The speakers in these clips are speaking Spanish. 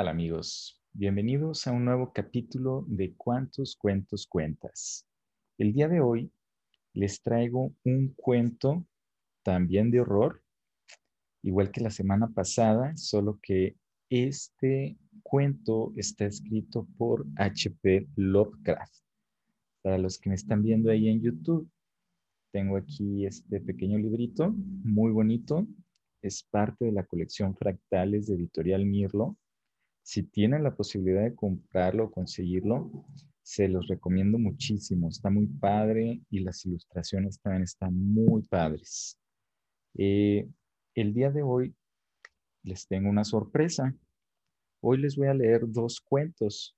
tal amigos? Bienvenidos a un nuevo capítulo de Cuántos cuentos cuentas. El día de hoy les traigo un cuento también de horror, igual que la semana pasada, solo que este cuento está escrito por H.P. Lovecraft. Para los que me están viendo ahí en YouTube, tengo aquí este pequeño librito, muy bonito. Es parte de la colección Fractales de Editorial Mirlo. Si tienen la posibilidad de comprarlo o conseguirlo, se los recomiendo muchísimo. Está muy padre y las ilustraciones también están muy padres. Eh, el día de hoy les tengo una sorpresa. Hoy les voy a leer dos cuentos,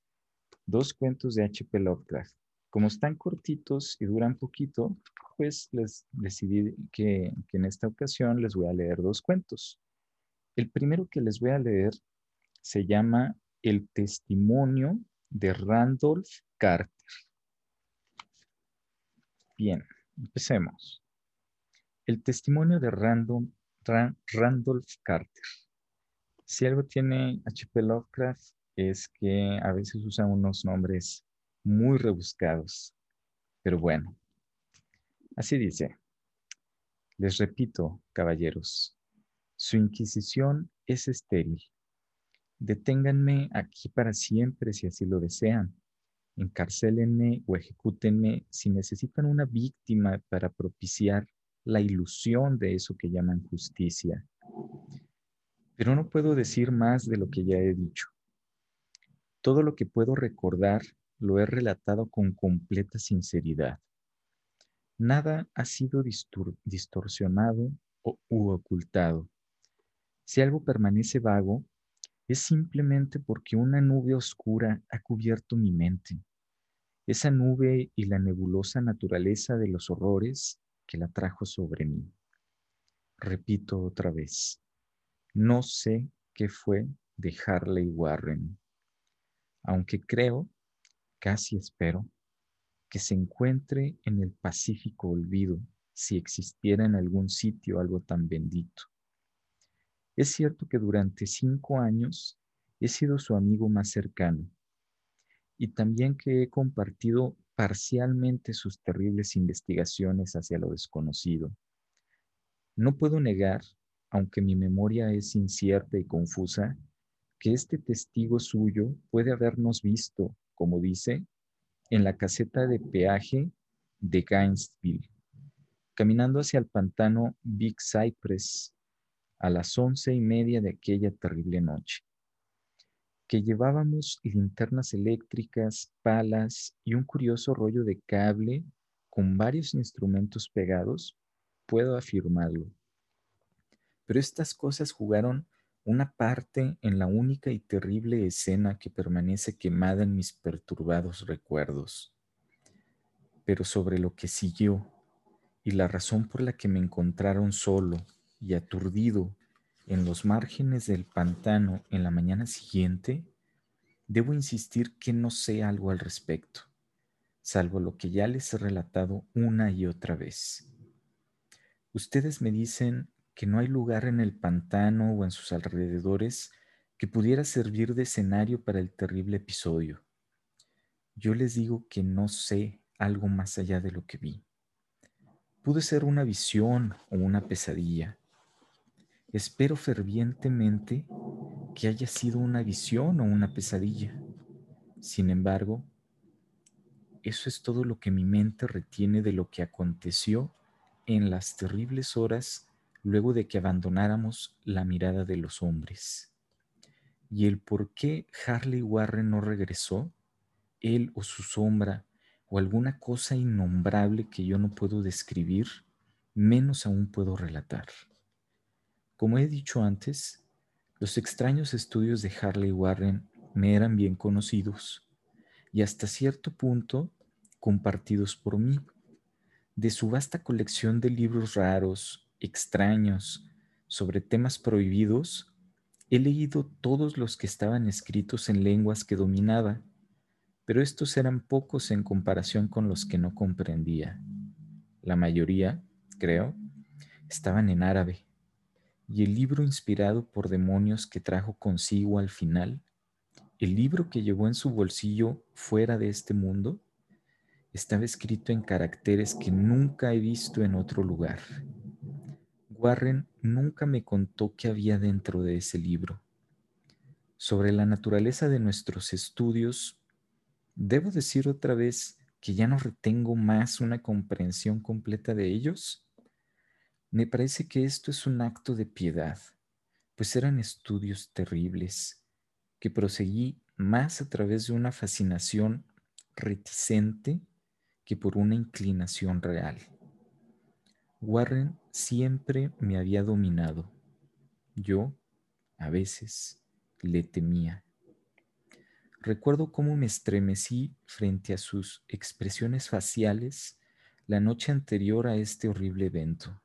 dos cuentos de H.P. Lovecraft. Como están cortitos y duran poquito, pues les decidí que, que en esta ocasión les voy a leer dos cuentos. El primero que les voy a leer se llama El testimonio de Randolph Carter. Bien, empecemos. El testimonio de Randolph, Carter. Si algo tiene H.P. Lovecraft es que a veces usa unos nombres muy rebuscados. Pero bueno, así dice. Les repito, caballeros, su inquisición es estéril. Deténganme aquí para siempre si así lo desean. Encarcélenme o ejecútenme si necesitan una víctima para propiciar la ilusión de eso que llaman justicia. Pero no puedo decir más de lo que ya he dicho. Todo lo que puedo recordar lo he relatado con completa sinceridad. Nada ha sido distorsionado o, u ocultado. Si algo permanece vago, es simplemente porque una nube oscura ha cubierto mi mente. Esa nube y la nebulosa naturaleza de los horrores que la trajo sobre mí. Repito otra vez, no sé qué fue de Harley Warren, aunque creo casi espero, que se encuentre en el pacífico olvido si existiera en algún sitio algo tan bendito. Es cierto que durante cinco años he sido su amigo más cercano y también que he compartido parcialmente sus terribles investigaciones hacia lo desconocido. No puedo negar, aunque mi memoria es incierta y confusa, que este testigo suyo puede habernos visto como dice, en la caseta de peaje de Gainesville, caminando hacia el pantano Big Cypress a las once y media de aquella terrible noche, que llevábamos linternas eléctricas, palas y un curioso rollo de cable con varios instrumentos pegados, puedo afirmarlo. Pero estas cosas jugaron una parte en la única y terrible escena que permanece quemada en mis perturbados recuerdos. Pero sobre lo que siguió y la razón por la que me encontraron solo y aturdido en los márgenes del pantano en la mañana siguiente, debo insistir que no sé algo al respecto, salvo lo que ya les he relatado una y otra vez. Ustedes me dicen que no hay lugar en el pantano o en sus alrededores que pudiera servir de escenario para el terrible episodio. Yo les digo que no sé algo más allá de lo que vi. Pudo ser una visión o una pesadilla. Espero fervientemente que haya sido una visión o una pesadilla. Sin embargo, eso es todo lo que mi mente retiene de lo que aconteció en las terribles horas luego de que abandonáramos la mirada de los hombres. Y el por qué Harley Warren no regresó, él o su sombra, o alguna cosa innombrable que yo no puedo describir, menos aún puedo relatar. Como he dicho antes, los extraños estudios de Harley Warren me eran bien conocidos y hasta cierto punto compartidos por mí. De su vasta colección de libros raros, extraños, sobre temas prohibidos, he leído todos los que estaban escritos en lenguas que dominaba, pero estos eran pocos en comparación con los que no comprendía. La mayoría, creo, estaban en árabe, y el libro inspirado por demonios que trajo consigo al final el libro que llevó en su bolsillo fuera de este mundo estaba escrito en caracteres que nunca he visto en otro lugar. Warren nunca me contó qué había dentro de ese libro. Sobre la naturaleza de nuestros estudios, debo decir otra vez que ya no retengo más una comprensión completa de ellos. Me parece que esto es un acto de piedad, pues eran estudios terribles, que proseguí más a través de una fascinación reticente que por una inclinación real. Warren siempre me había dominado. Yo, a veces, le temía. Recuerdo cómo me estremecí frente a sus expresiones faciales la noche anterior a este horrible evento,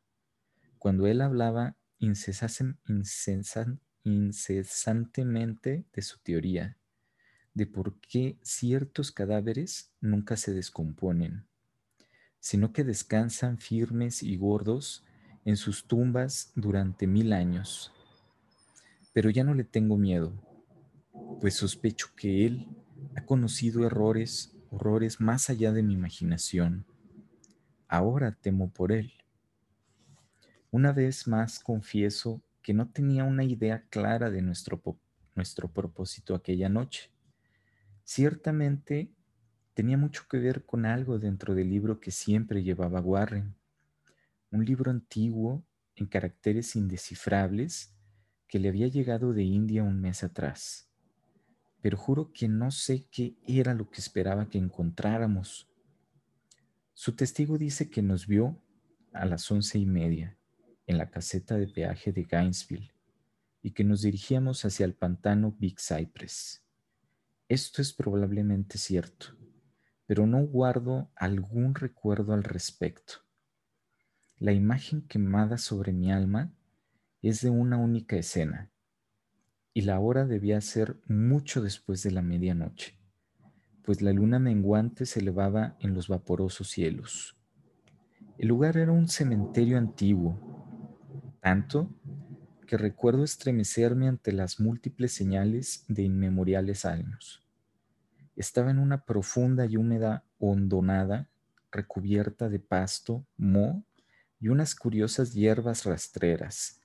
cuando él hablaba incesantemente de su teoría de por qué ciertos cadáveres nunca se descomponen, sino que descansan firmes y gordos en sus tumbas durante mil años. Pero ya no le tengo miedo, pues sospecho que él ha conocido errores, horrores más allá de mi imaginación. Ahora temo por él. Una vez más confieso que no tenía una idea clara de nuestro, nuestro propósito aquella noche Ciertamente tenía mucho que ver con algo dentro del libro que siempre llevaba Warren, un libro antiguo en caracteres indescifrables que le había llegado de India un mes atrás. Pero juro que no sé qué era lo que esperaba que encontráramos. Su testigo dice que nos vio a las once y media en la caseta de peaje de Gainesville y que nos dirigíamos hacia el pantano Big Cypress. Esto es probablemente cierto, pero no guardo algún recuerdo al respecto. La imagen quemada sobre mi alma es de una única escena, y la hora debía ser mucho después de la medianoche, pues la luna menguante se elevaba en los vaporosos cielos. El lugar era un cementerio antiguo, tanto que recuerdo estremecerme ante las múltiples señales de inmemoriales años. Estaba en una profunda y húmeda hondonada recubierta de pasto, moho y unas curiosas hierbas rastreras,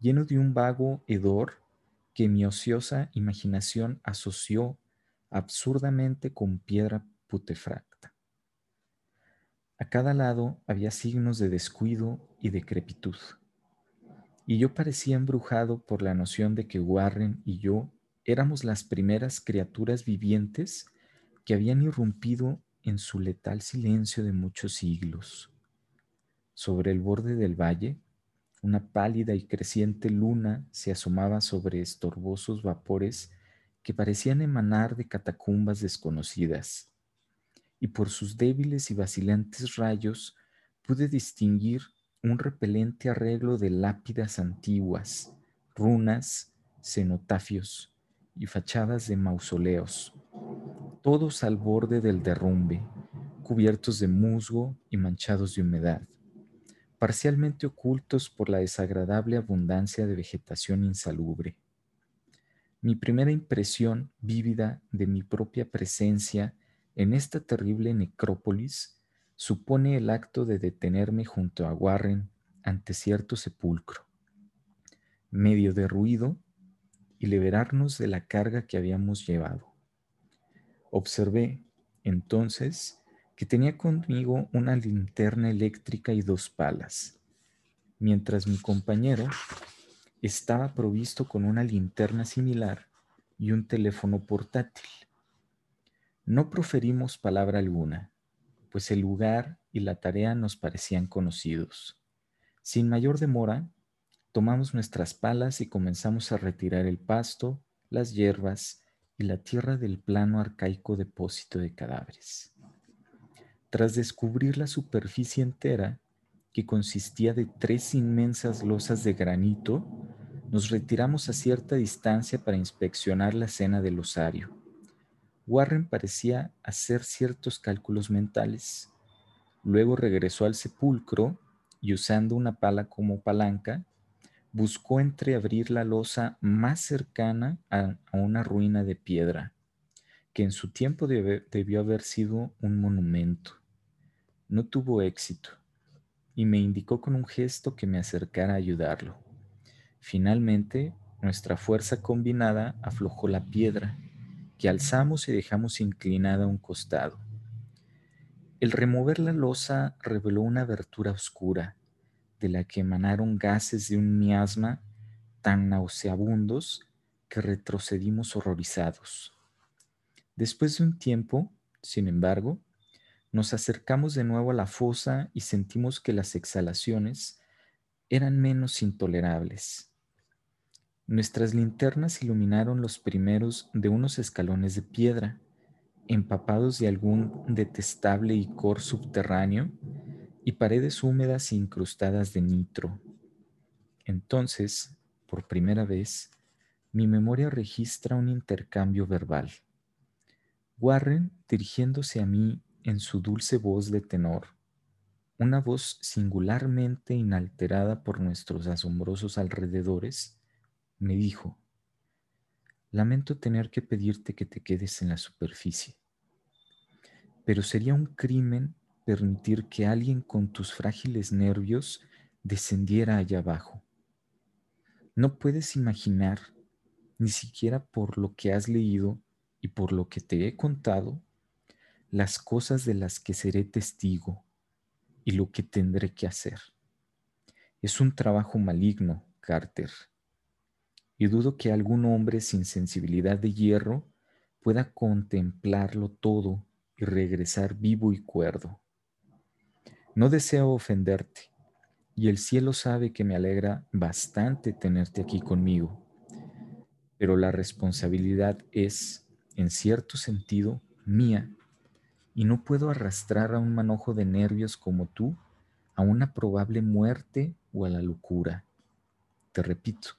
lleno de un vago hedor que mi ociosa imaginación asoció absurdamente con piedra putefacta. A cada lado había signos de descuido y decrepitud y yo parecía embrujado por la noción de que Warren y yo éramos las primeras criaturas vivientes que habían irrumpido en su letal silencio de muchos siglos. Sobre el borde del valle, una pálida y creciente luna se asomaba sobre estorbosos vapores que parecían emanar de catacumbas desconocidas, y por sus débiles y vacilantes rayos pude distinguir un repelente arreglo de lápidas antiguas, runas, cenotafios y fachadas de mausoleos, todos al borde del derrumbe, cubiertos de musgo y manchados de humedad, parcialmente ocultos por la desagradable abundancia de vegetación insalubre. Mi primera impresión vívida de mi propia presencia en esta terrible necrópolis supone el acto de detenerme junto a Warren ante cierto sepulcro, medio de ruido, y liberarnos de la carga que habíamos llevado. Observé, entonces, que tenía conmigo una linterna eléctrica y dos palas, mientras mi compañero estaba provisto con una linterna similar y un teléfono portátil. No proferimos palabra alguna pues el lugar y la tarea nos parecían conocidos. Sin mayor demora, tomamos nuestras palas y comenzamos a retirar el pasto, las hierbas y la tierra del plano arcaico depósito de cadáveres. Tras descubrir la superficie entera, que consistía de tres inmensas losas de granito, nos retiramos a cierta distancia para inspeccionar la escena del osario. Warren parecía hacer ciertos cálculos mentales. Luego regresó al sepulcro y usando una pala como palanca, buscó entreabrir la losa más cercana a, una ruina de piedra, que en su tiempo debió haber sido un monumento. No tuvo éxito y me indicó con un gesto que me acercara a ayudarlo. Finalmente, nuestra fuerza combinada aflojó la piedra, que alzamos y dejamos inclinada a un costado. El remover la losa reveló una abertura oscura, de la que emanaron gases de un miasma tan nauseabundos que retrocedimos horrorizados. Después de un tiempo, sin embargo, nos acercamos de nuevo a la fosa y sentimos que las exhalaciones eran menos intolerables. Nuestras linternas iluminaron los primeros de unos escalones de piedra, empapados de algún detestable icor subterráneo y paredes húmedas e incrustadas de nitro. Entonces, por primera vez, mi memoria registra un intercambio verbal. Warren, dirigiéndose a mí en su dulce voz de tenor, una voz singularmente inalterada por nuestros asombrosos alrededores, me dijo, lamento tener que pedirte que te quedes en la superficie, pero sería un crimen permitir que alguien con tus frágiles nervios descendiera allá abajo. No puedes imaginar, ni siquiera por lo que has leído y por lo que te he contado, las cosas de las que seré testigo y lo que tendré que hacer. Es un trabajo maligno, Carter, y dudo que algún hombre sin sensibilidad de hierro pueda contemplarlo todo y regresar vivo y cuerdo. No deseo ofenderte, y el cielo sabe que me alegra bastante tenerte aquí conmigo, pero la responsabilidad es, en cierto sentido, mía, y no puedo arrastrar a un manojo de nervios como tú a una probable muerte o a la locura. Te repito,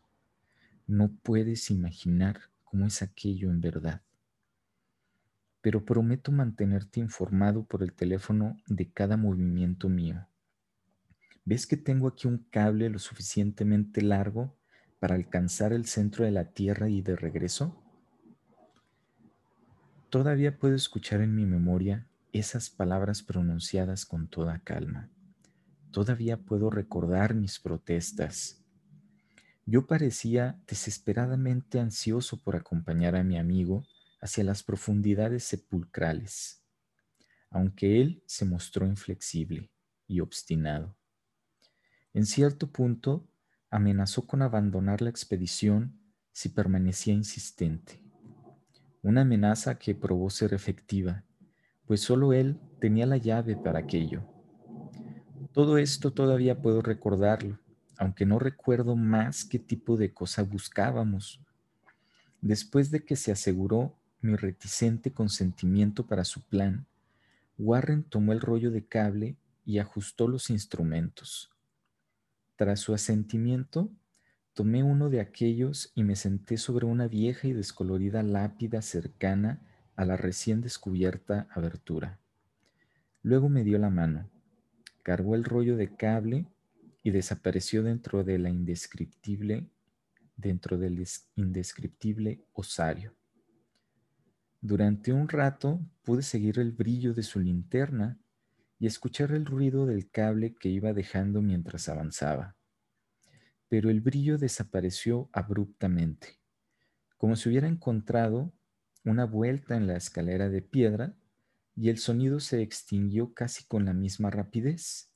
no puedes imaginar cómo es aquello en verdad pero prometo mantenerte informado por el teléfono de cada movimiento mío. ¿Ves que tengo aquí un cable lo suficientemente largo para alcanzar el centro de la Tierra y de regreso? Todavía puedo escuchar en mi memoria esas palabras pronunciadas con toda calma. Todavía puedo recordar mis protestas. Yo parecía desesperadamente ansioso por acompañar a mi amigo hacia las profundidades sepulcrales, aunque él se mostró inflexible y obstinado. En cierto punto, amenazó con abandonar la expedición si permanecía insistente. Una amenaza que probó ser efectiva, pues solo él tenía la llave para aquello. Todo esto todavía puedo recordarlo, aunque no recuerdo más qué tipo de cosa buscábamos. Después de que se aseguró mi reticente consentimiento para su plan, Warren tomó el rollo de cable y ajustó los instrumentos. Tras su asentimiento, tomé uno de aquellos y me senté sobre una vieja y descolorida lápida cercana a la recién descubierta abertura. Luego me dio la mano, cargó el rollo de cable y desapareció dentro de la indescriptible, dentro del indescriptible osario. Durante un rato pude seguir el brillo de su linterna y escuchar el ruido del cable que iba dejando mientras avanzaba. Pero el brillo desapareció abruptamente, como si hubiera encontrado una vuelta en la escalera de piedra y el sonido se extinguió casi con la misma rapidez.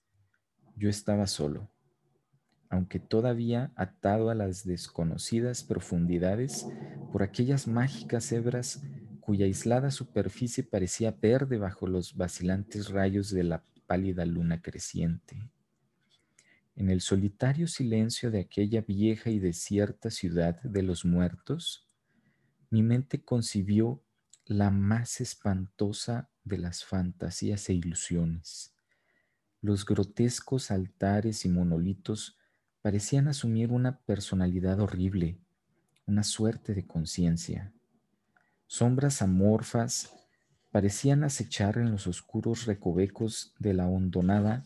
Yo estaba solo, aunque todavía atado a las desconocidas profundidades por aquellas mágicas hebras cuya aislada superficie parecía verde bajo los vacilantes rayos de la pálida luna creciente. En el solitario silencio de aquella vieja y desierta ciudad de los muertos, mi mente concibió la más espantosa de las fantasías e ilusiones. Los grotescos altares y monolitos parecían asumir una personalidad horrible, una suerte de conciencia. Sombras amorfas parecían acechar en los oscuros recovecos de la hondonada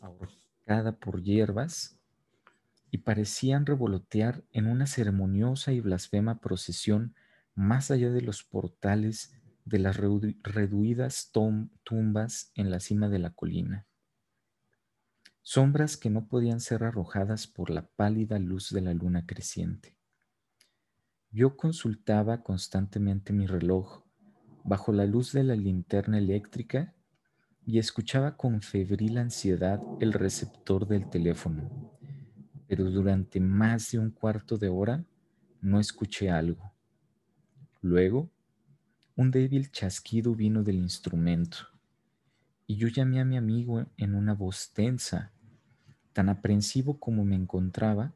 ahorcada por hierbas y parecían revolotear en una ceremoniosa y blasfema procesión más allá de los portales de las reduidas tumbas en la cima de la colina. Sombras que no podían ser arrojadas por la pálida luz de la luna creciente. Yo consultaba constantemente mi reloj bajo la luz de la linterna eléctrica y escuchaba con febril ansiedad el receptor del teléfono, pero durante más de un cuarto de hora no escuché algo. Luego, un débil chasquido vino del instrumento y yo llamé a mi amigo en una voz tensa, tan aprensivo como me encontraba.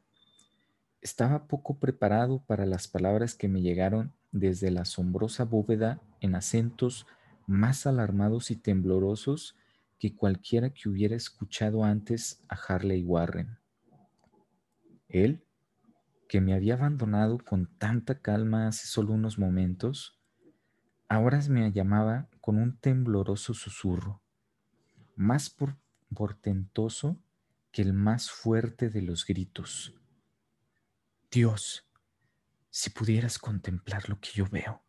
Estaba poco preparado para las palabras que me llegaron desde la asombrosa bóveda en acentos más alarmados y temblorosos que cualquiera que hubiera escuchado antes a Harley Warren. Él, que me había abandonado con tanta calma hace solo unos momentos, ahora me llamaba con un tembloroso susurro, más portentoso el más fuerte de los gritos. Dios, si pudieras contemplar lo que yo veo.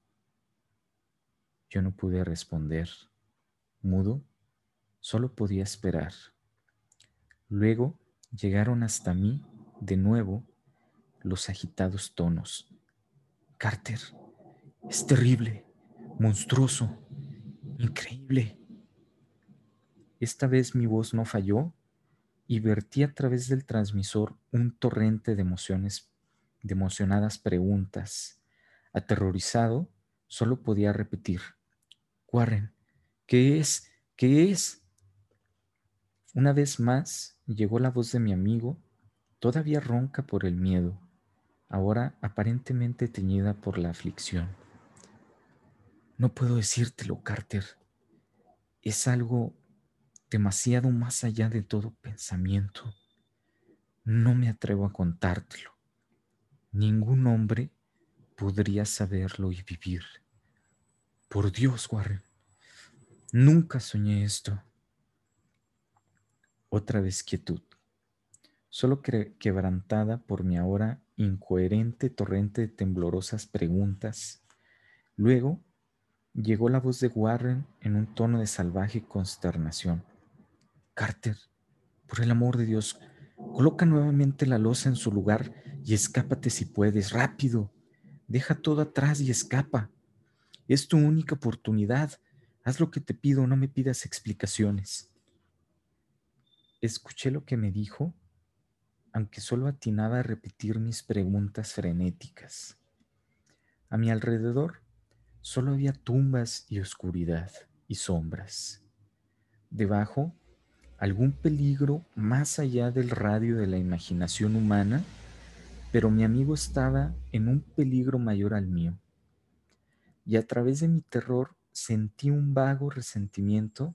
Yo no pude responder. Mudo, solo podía esperar. Luego llegaron hasta mí de nuevo los agitados tonos. Carter, es terrible, monstruoso, increíble. Esta vez mi voz no falló y vertí a través del transmisor un torrente de emociones, de emocionadas preguntas. Aterrorizado, solo podía repetir, Warren, ¿qué es? ¿Qué es? Una vez más llegó la voz de mi amigo, todavía ronca por el miedo, ahora aparentemente teñida por la aflicción. No puedo decírtelo, Carter. Es algo demasiado más allá de todo pensamiento. No me atrevo a contártelo. Ningún hombre podría saberlo y vivir. Por Dios, Warren, nunca soñé esto. Otra vez quietud, solo quebrantada por mi ahora incoherente torrente de temblorosas preguntas. Luego llegó la voz de Warren en un tono de salvaje consternación. Carter, por el amor de Dios, coloca nuevamente la losa en su lugar y escápate si puedes, rápido. Deja todo atrás y escapa. Es tu única oportunidad. Haz lo que te pido, no me pidas explicaciones. Escuché lo que me dijo, aunque solo atinaba a repetir mis preguntas frenéticas. A mi alrededor solo había tumbas y oscuridad y sombras. Debajo, algún peligro más allá del radio de la imaginación humana, pero mi amigo estaba en un peligro mayor al mío y a través de mi terror sentí un vago resentimiento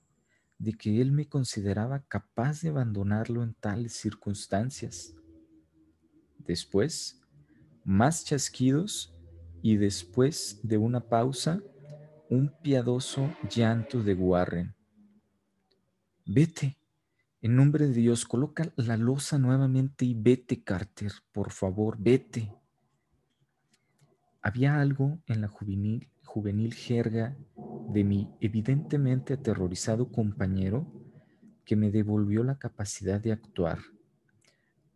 de que él me consideraba capaz de abandonarlo en tales circunstancias. Después, más chasquidos y después de una pausa, un piadoso llanto de Warren. Vete, en nombre de Dios, coloca la losa nuevamente y vete, Carter, por favor, vete. Había algo en la juvenil jerga de mi evidentemente aterrorizado compañero que me devolvió la capacidad de actuar.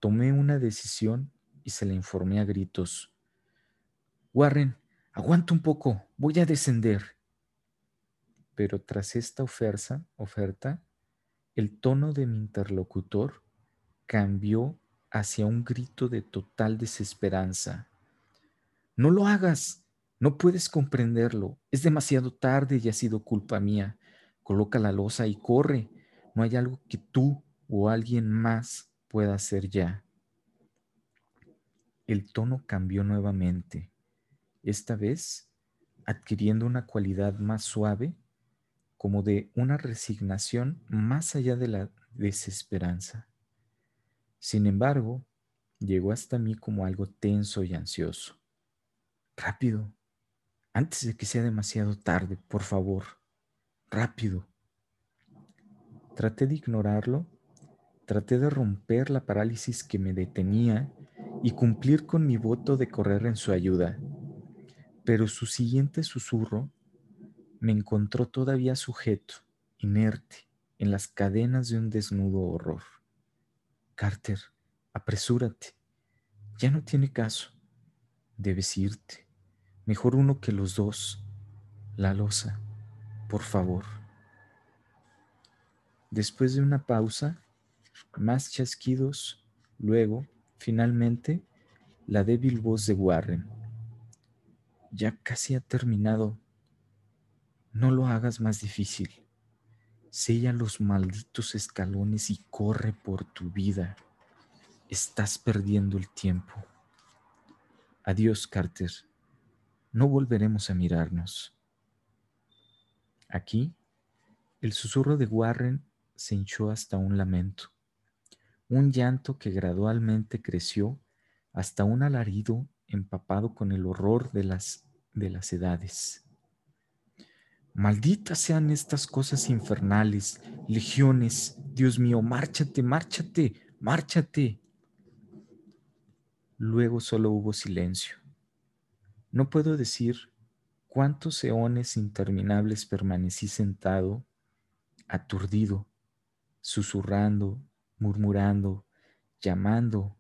Tomé una decisión y se la informé a gritos. Warren, aguanta un poco, voy a descender. Pero tras esta oferta, el tono de mi interlocutor cambió hacia un grito de total desesperanza. No lo hagas, no puedes comprenderlo. Es demasiado tarde y ha sido culpa mía. Coloca la losa y corre. No hay algo que tú o alguien más pueda hacer ya. El tono cambió nuevamente, esta vez adquiriendo una cualidad más suave, como de una resignación más allá de la desesperanza. Sin embargo, llegó hasta mí como algo tenso y ansioso. Rápido, antes de que sea demasiado tarde, por favor, rápido. Traté de ignorarlo, traté de romper la parálisis que me detenía y cumplir con mi voto de correr en su ayuda. Pero su siguiente susurro me encontró todavía sujeto, inerte, en las cadenas de un desnudo horror. Carter, apresúrate. Ya no tiene caso. Debes irte. Mejor uno que los dos. La losa, por favor. Después de una pausa, más chasquidos, luego, finalmente, la débil voz de Warren. Ya casi ha terminado. No lo hagas más difícil. Sella los malditos escalones y corre por tu vida. Estás perdiendo el tiempo. Adiós, Carter. No volveremos a mirarnos. Aquí, el susurro de Warren se hinchó hasta un lamento, un llanto que gradualmente creció hasta un alarido empapado con el horror de las, de las edades. Malditas sean estas cosas infernales, legiones, Dios mío, márchate, márchate, márchate. Luego solo hubo silencio. No puedo decir cuántos eones interminables permanecí sentado, aturdido, susurrando, murmurando, llamando,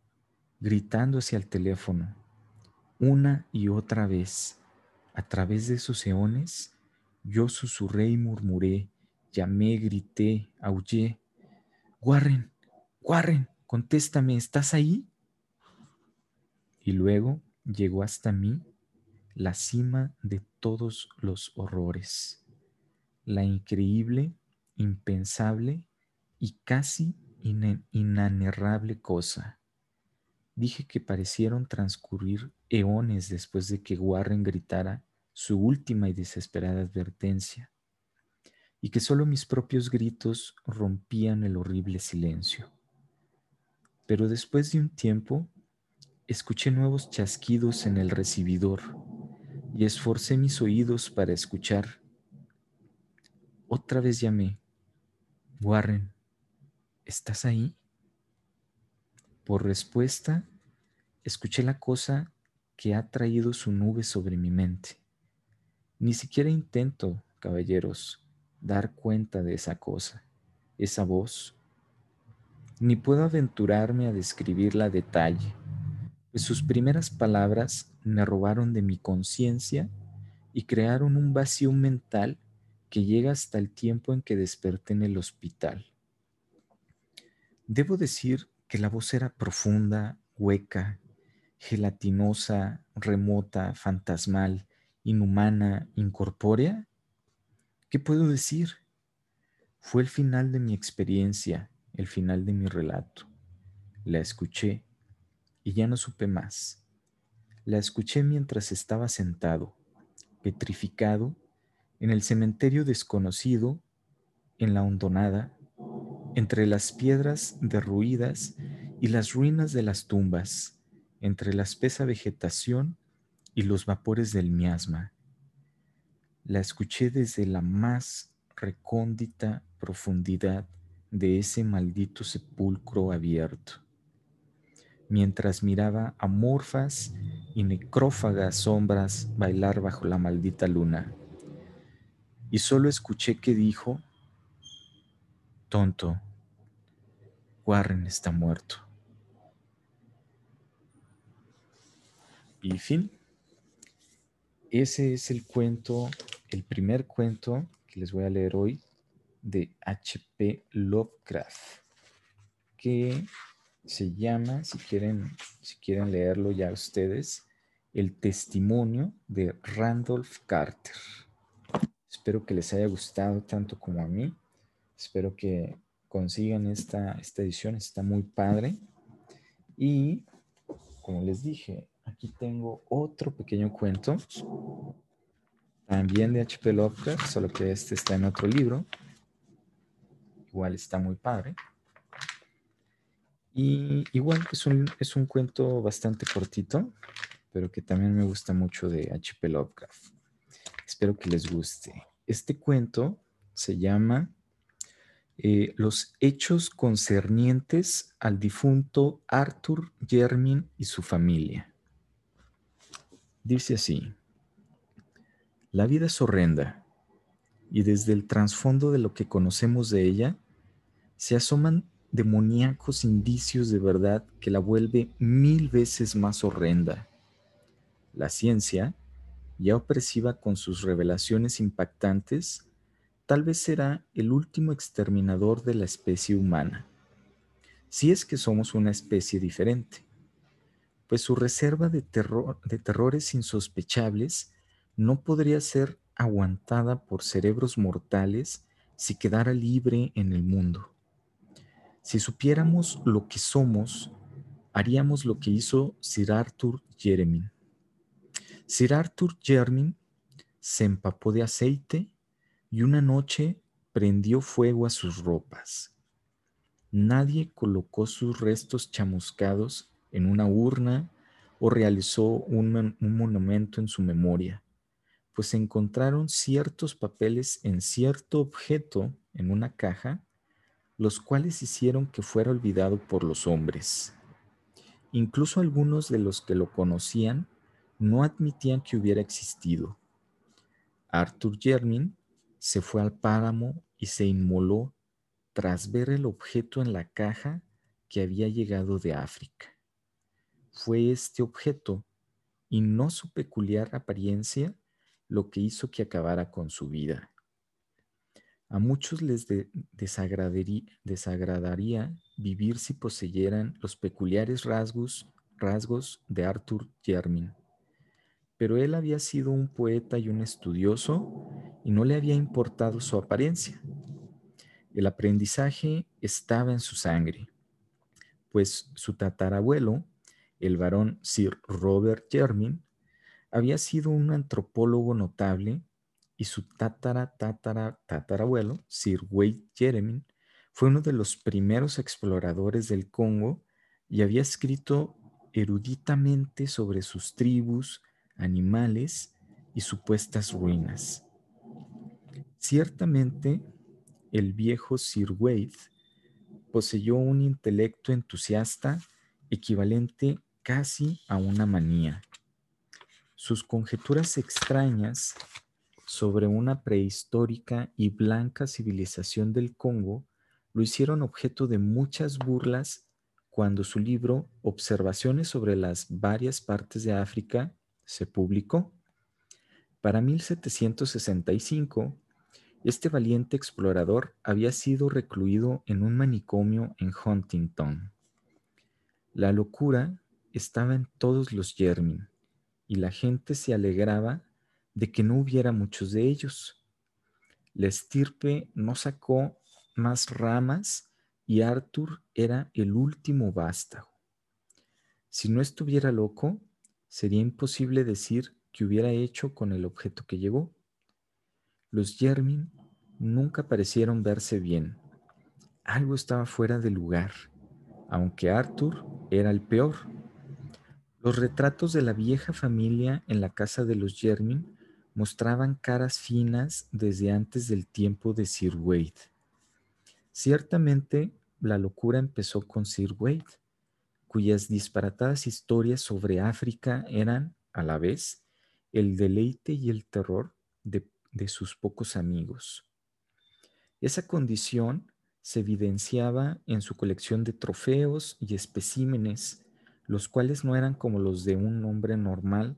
gritando hacia el teléfono, una y otra vez. A través de esos eones, yo susurré y murmuré, llamé, grité, aullé. Warren, Warren, contéstame, ¿estás ahí? Y luego llegó hasta mí la cima de todos los horrores, la increíble, impensable y casi inanerrable cosa. Dije que parecieron transcurrir eones después de que Warren gritara su última y desesperada advertencia, y que solo mis propios gritos rompían el horrible silencio. Pero después de un tiempo Escuché nuevos chasquidos en el recibidor y esforcé mis oídos para escuchar. Otra vez llamé. Warren, ¿estás ahí? Por respuesta, escuché la cosa que ha traído su nube sobre mi mente. Ni siquiera intento, caballeros, dar cuenta de esa cosa, esa voz. Ni puedo aventurarme a describirla a detalle pues sus primeras palabras me robaron de mi conciencia y crearon un vacío mental que llega hasta el tiempo en que desperté en el hospital. Debo decir que la voz era profunda, hueca, gelatinosa, remota, fantasmal, inhumana, incorpórea. ¿Qué puedo decir? Fue el final de mi experiencia, el final de mi relato. La escuché y ya no supe más. La escuché mientras estaba sentado, petrificado, en el cementerio desconocido, en la hondonada, entre las piedras derruidas y las ruinas de las tumbas, entre la espesa vegetación y los vapores del miasma. La escuché desde la más recóndita profundidad de ese maldito sepulcro abierto mientras miraba amorfas y necrófagas sombras bailar bajo la maldita luna. Y solo escuché que dijo, tonto, Warren está muerto. Y fin. Ese es el cuento, el primer cuento que les voy a leer hoy de H.P. Lovecraft, que se llama, si quieren, si quieren leerlo ya ustedes, El testimonio de Randolph Carter. Espero que les haya gustado tanto como a mí. Espero que consigan esta, esta edición, está muy padre. Y como les dije, aquí tengo otro pequeño cuento, también de H.P. Lovecraft, solo que este está en otro libro. Igual está muy padre. Y igual es un, es un cuento bastante cortito, pero que también me gusta mucho de H.P. Lovecraft. Espero que les guste. Este cuento se llama eh, los hechos concernientes al difunto Arthur Jermin y su familia. Dice así, la vida es horrenda y desde el trasfondo de lo que conocemos de ella se asoman demoníacos indicios de verdad que la vuelve mil veces más horrenda. La ciencia, ya opresiva con sus revelaciones impactantes, tal vez será el último exterminador de la especie humana, si es que somos una especie diferente, pues su reserva de, terror, de terrores insospechables no podría ser aguantada por cerebros mortales si quedara libre en el mundo. Si supiéramos lo que somos, haríamos lo que hizo Sir Arthur Jeremy. Sir Arthur Jermyn se empapó de aceite y una noche prendió fuego a sus ropas. Nadie colocó sus restos chamuscados en una urna o realizó un, monumento en su memoria, pues encontraron ciertos papeles en cierto objeto en una caja, los cuales hicieron que fuera olvidado por los hombres. Incluso algunos de los que lo conocían no admitían que hubiera existido. Arthur Jermyn se fue al páramo y se inmoló tras ver el objeto en la caja que había llegado de África. Fue este objeto y no su peculiar apariencia lo que hizo que acabara con su vida. A muchos les desagradaría, vivir si poseyeran los peculiares rasgos, rasgos de Arthur Jermyn pero él había sido un poeta y un estudioso y no le había importado su apariencia. El aprendizaje estaba en su sangre, pues su tatarabuelo, el varón Sir Robert Jermyn, había sido un antropólogo notable y su tatara tatara tatarabuelo, Sir Wade Jermyn, fue uno de los primeros exploradores del Congo y había escrito eruditamente sobre sus tribus, animales y supuestas ruinas. Ciertamente, el viejo Sir Wade poseyó un intelecto entusiasta equivalente casi a una manía. Sus conjeturas extrañas sobre una prehistórica y blanca civilización del Congo lo hicieron objeto de muchas burlas cuando su libro Observaciones sobre las varias partes de África se publicó. Para 1765, este valiente explorador había sido recluido en un manicomio en Huntington. La locura estaba en todos los Jermin y la gente se alegraba de que no hubiera muchos de ellos. La estirpe no sacó más ramas y Arthur era el último vástago. Si no estuviera loco, sería imposible decir qué hubiera hecho con el objeto que llegó. Los Jermin nunca parecieron verse bien. Algo estaba fuera de lugar, aunque Arthur era el peor. Los retratos de la vieja familia en la casa de los Jermin mostraban caras finas desde antes del tiempo de Sir Wade. Ciertamente, la locura empezó con Sir Wade cuyas disparatadas historias sobre África eran, a la vez, el deleite y el terror de, sus pocos amigos. Esa condición se evidenciaba en su colección de trofeos y especímenes, los cuales no eran como los de un hombre normal,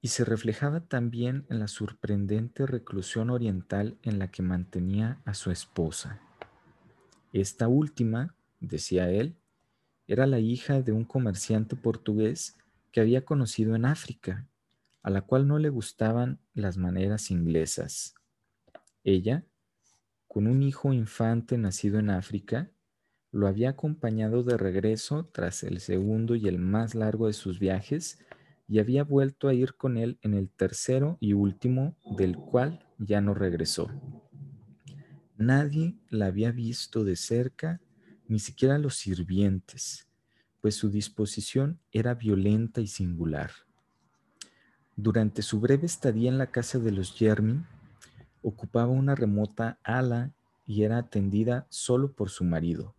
y se reflejaba también en la sorprendente reclusión oriental en la que mantenía a su esposa. Esta última decía él, era la hija de un comerciante portugués que había conocido en África, a la cual no le gustaban las maneras inglesas. Ella, con un hijo infante nacido en África, lo había acompañado de regreso tras el segundo y el más largo de sus viajes y había vuelto a ir con él en el tercero y último, del cual ya no regresó. Nadie la había visto de cerca ni siquiera los sirvientes, pues su disposición era violenta y singular. Durante su breve estadía en la casa de los Jermin, ocupaba una remota ala y era atendida solo por su marido.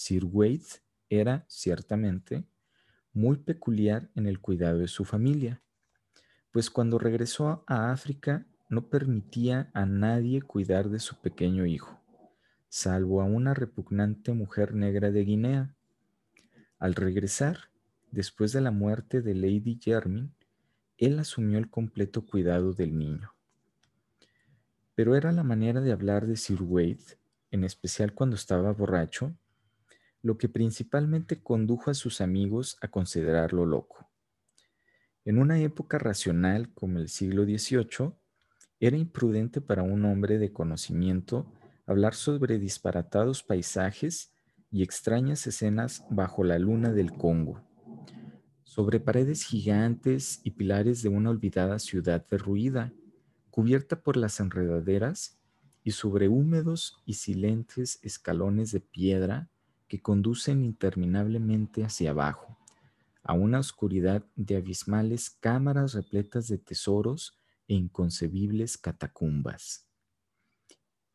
Sir Wade era, ciertamente, muy peculiar en el cuidado de su familia, pues cuando regresó a África no permitía a nadie cuidar de su pequeño hijo, salvo a una repugnante mujer negra de Guinea. Al regresar, después de la muerte de Lady Jermyn, él asumió el completo cuidado del niño. Pero era la manera de hablar de Sir Wade, en especial cuando estaba borracho, lo que principalmente condujo a sus amigos a considerarlo loco. En una época racional como el siglo XVIII, era imprudente para un hombre de conocimiento hablar sobre disparatados paisajes y extrañas escenas bajo la luna del Congo, sobre paredes gigantes y pilares de una olvidada ciudad derruida, cubierta por las enredaderas, y sobre húmedos y silentes escalones de piedra que conducen interminablemente hacia abajo, a una oscuridad de abismales cámaras repletas de tesoros e inconcebibles catacumbas.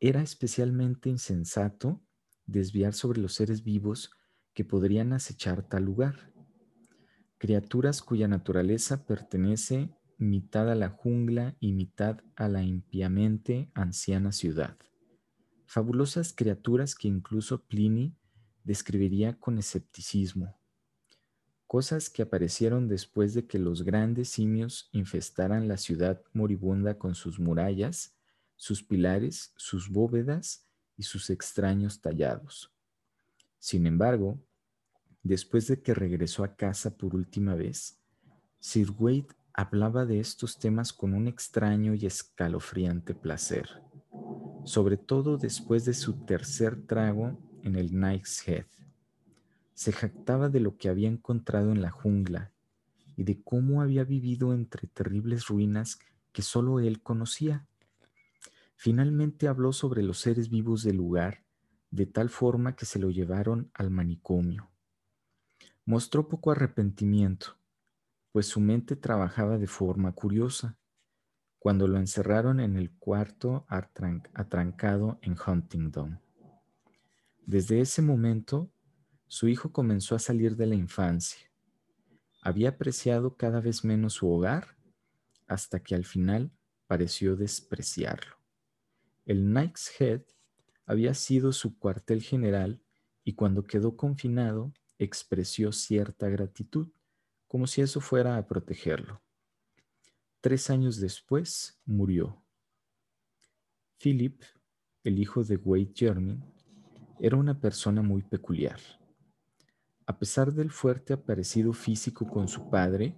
Era especialmente insensato desviar sobre los seres vivos que podrían acechar tal lugar, criaturas cuya naturaleza pertenece mitad a la jungla y mitad a la impiamente anciana ciudad. Fabulosas criaturas que incluso Pliny describiría con escepticismo, cosas que aparecieron después de que los grandes simios infestaran la ciudad moribunda con sus murallas, sus pilares, sus bóvedas y sus extraños tallados. Sin embargo, después de que regresó a casa por última vez, Sir Wade hablaba de estos temas con un extraño y escalofriante placer, sobre todo después de su tercer trago en el Knight's Head se jactaba de lo que había encontrado en la jungla y de cómo había vivido entre terribles ruinas que solo él conocía. Finalmente habló sobre los seres vivos del lugar, de tal forma que se lo llevaron al manicomio. Mostró poco arrepentimiento, pues su mente trabajaba de forma curiosa, cuando lo encerraron en el cuarto atrancado en Huntingdon. Desde ese momento su hijo comenzó a salir de la infancia. Había apreciado cada vez menos su hogar hasta que al final pareció despreciarlo. El Knight's Head había sido su cuartel general y cuando quedó confinado expresó cierta gratitud, como si eso fuera a protegerlo. Tres años después murió. Philip, el hijo de Wade Jermyn, era una persona muy peculiar. A pesar del fuerte aparecido físico con su padre,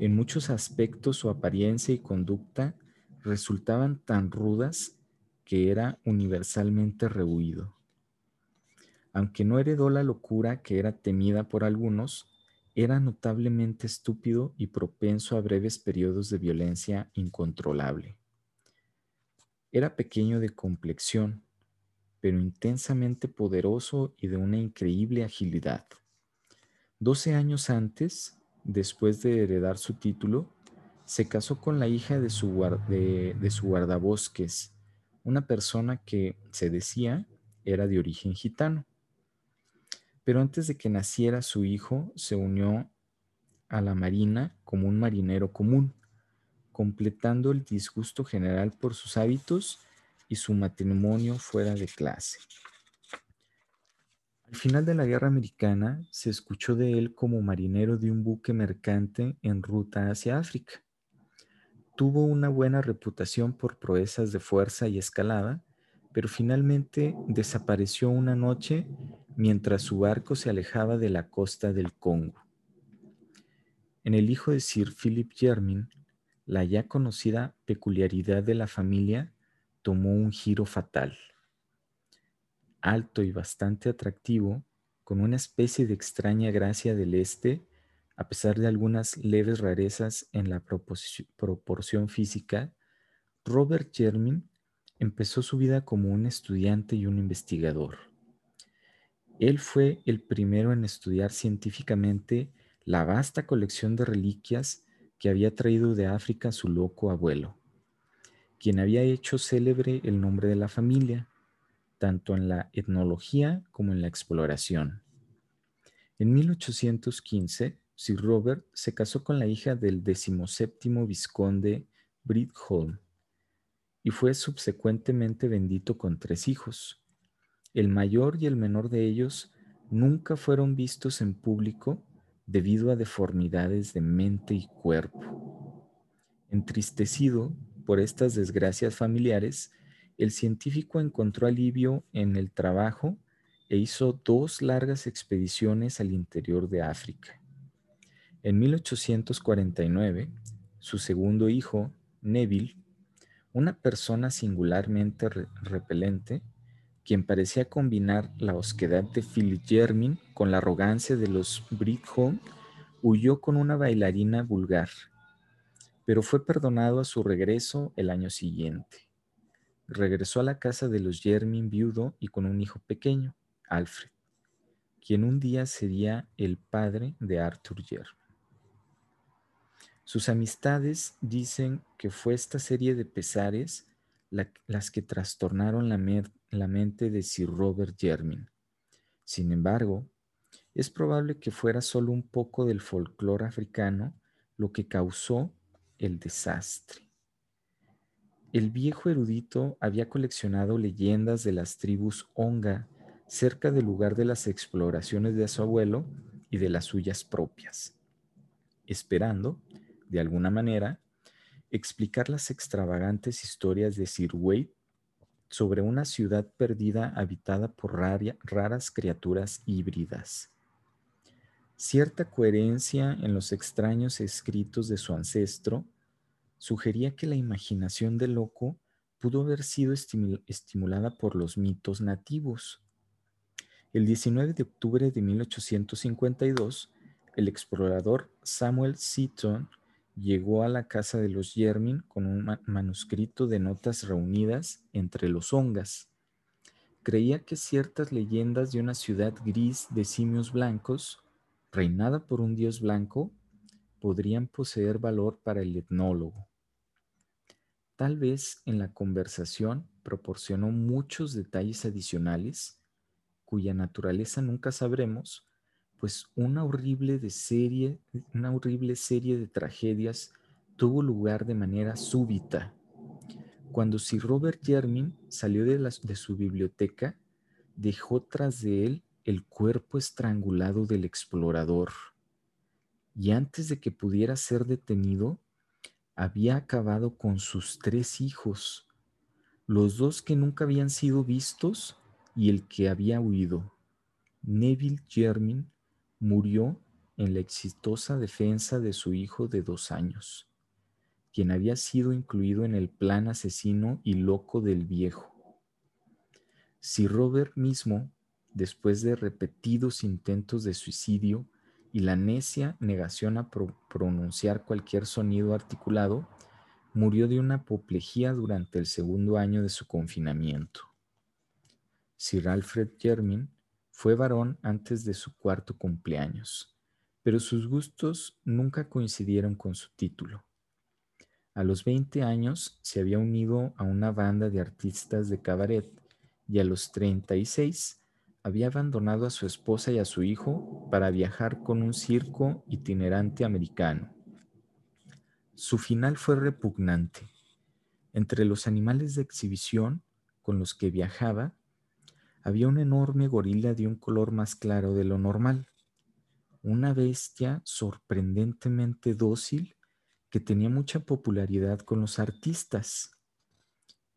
en muchos aspectos su apariencia y conducta resultaban tan rudas que era universalmente rehuido. Aunque no heredó la locura que era temida por algunos, era notablemente estúpido y propenso a breves periodos de violencia incontrolable. Era pequeño de complexión, pero intensamente poderoso y de una increíble agilidad. Doce años antes, después de heredar su título, se casó con la hija de su, de, su guardabosques, una persona que, se decía, era de origen gitano. Pero antes de que naciera su hijo, se unió a la marina como un marinero común, completando el disgusto general por sus hábitos y su matrimonio fuera de clase. Al final de la guerra americana se escuchó de él como marinero de un buque mercante en ruta hacia África. Tuvo una buena reputación por proezas de fuerza y escalada, pero finalmente desapareció una noche mientras su barco se alejaba de la costa del Congo. En el hijo de Sir Philip Jermyn, la ya conocida peculiaridad de la familia tomó un giro fatal alto y bastante atractivo, con una especie de extraña gracia del este, a pesar de algunas leves rarezas en la proporción física, Robert Jermyn empezó su vida como un estudiante y un investigador. Él fue el primero en estudiar científicamente la vasta colección de reliquias que había traído de África su loco abuelo quien había hecho célebre el nombre de la familia, tanto en la etnología como en la exploración. En 1815, Sir Robert se casó con la hija del decimoséptimo vizconde Bridholm y fue subsecuentemente bendito con tres hijos. El mayor y el menor de ellos nunca fueron vistos en público debido a deformidades de mente y cuerpo. Entristecido por estas desgracias familiares, el científico encontró alivio en el trabajo e hizo dos largas expediciones al interior de África. En 1849, su segundo hijo, Neville, una persona singularmente repelente, quien parecía combinar la osquedad de Philip Jermin con la arrogancia de los Bridholm, huyó con una bailarina vulgar, pero fue perdonado a su regreso el año siguiente. Regresó a la casa de los Jermin viudo y con un hijo pequeño, Alfred, quien un día sería el padre de Arthur Jermin. Sus amistades dicen que fue esta serie de pesares las que trastornaron la, la mente de Sir Robert Jermin. Sin embargo, es probable que fuera solo un poco del folclore africano lo que causó el desastre. El viejo erudito había coleccionado leyendas de las tribus Onga cerca del lugar de las exploraciones de su abuelo y de las suyas propias, esperando, de alguna manera, explicar las extravagantes historias de Sir Wade sobre una ciudad perdida habitada por raras criaturas híbridas. Cierta coherencia en los extraños escritos de su ancestro sugería que la imaginación del loco pudo haber sido estimulada por los mitos nativos. El 19 de octubre de 1852, el explorador Samuel Seaton llegó a la casa de los Yermin con un manuscrito de notas reunidas entre los ongas. Creía que ciertas leyendas de una ciudad gris de simios blancos, reinada por un dios blanco, podrían poseer valor para el etnólogo. Tal vez en la conversación proporcionó muchos detalles adicionales cuya naturaleza nunca sabremos, pues una horrible, serie, una horrible serie de tragedias tuvo lugar de manera súbita. Cuando Sir Robert Jermin salió de su biblioteca, dejó tras de él el cuerpo estrangulado del explorador. Y antes de que pudiera ser detenido, había acabado con sus tres hijos, los dos que nunca habían sido vistos y el que había huido. Neville Jermin murió en la exitosa defensa de su hijo de dos años, quien había sido incluido en el plan asesino y loco del viejo. Si Robert mismo, después de repetidos intentos de suicidio y la necia negación a pronunciar cualquier sonido articulado, murió de una apoplejía durante el segundo año de su confinamiento. Sir Alfred Jermin fue varón antes de su cuarto cumpleaños, pero sus gustos nunca coincidieron con su título. A los 20 años se había unido a una banda de artistas de cabaret y a los 36 había abandonado a su esposa y a su hijo para viajar con un circo itinerante americano. Su final fue repugnante. Entre los animales de exhibición con los que viajaba había un enorme gorila de un color más claro de lo normal, una bestia sorprendentemente dócil que tenía mucha popularidad con los artistas.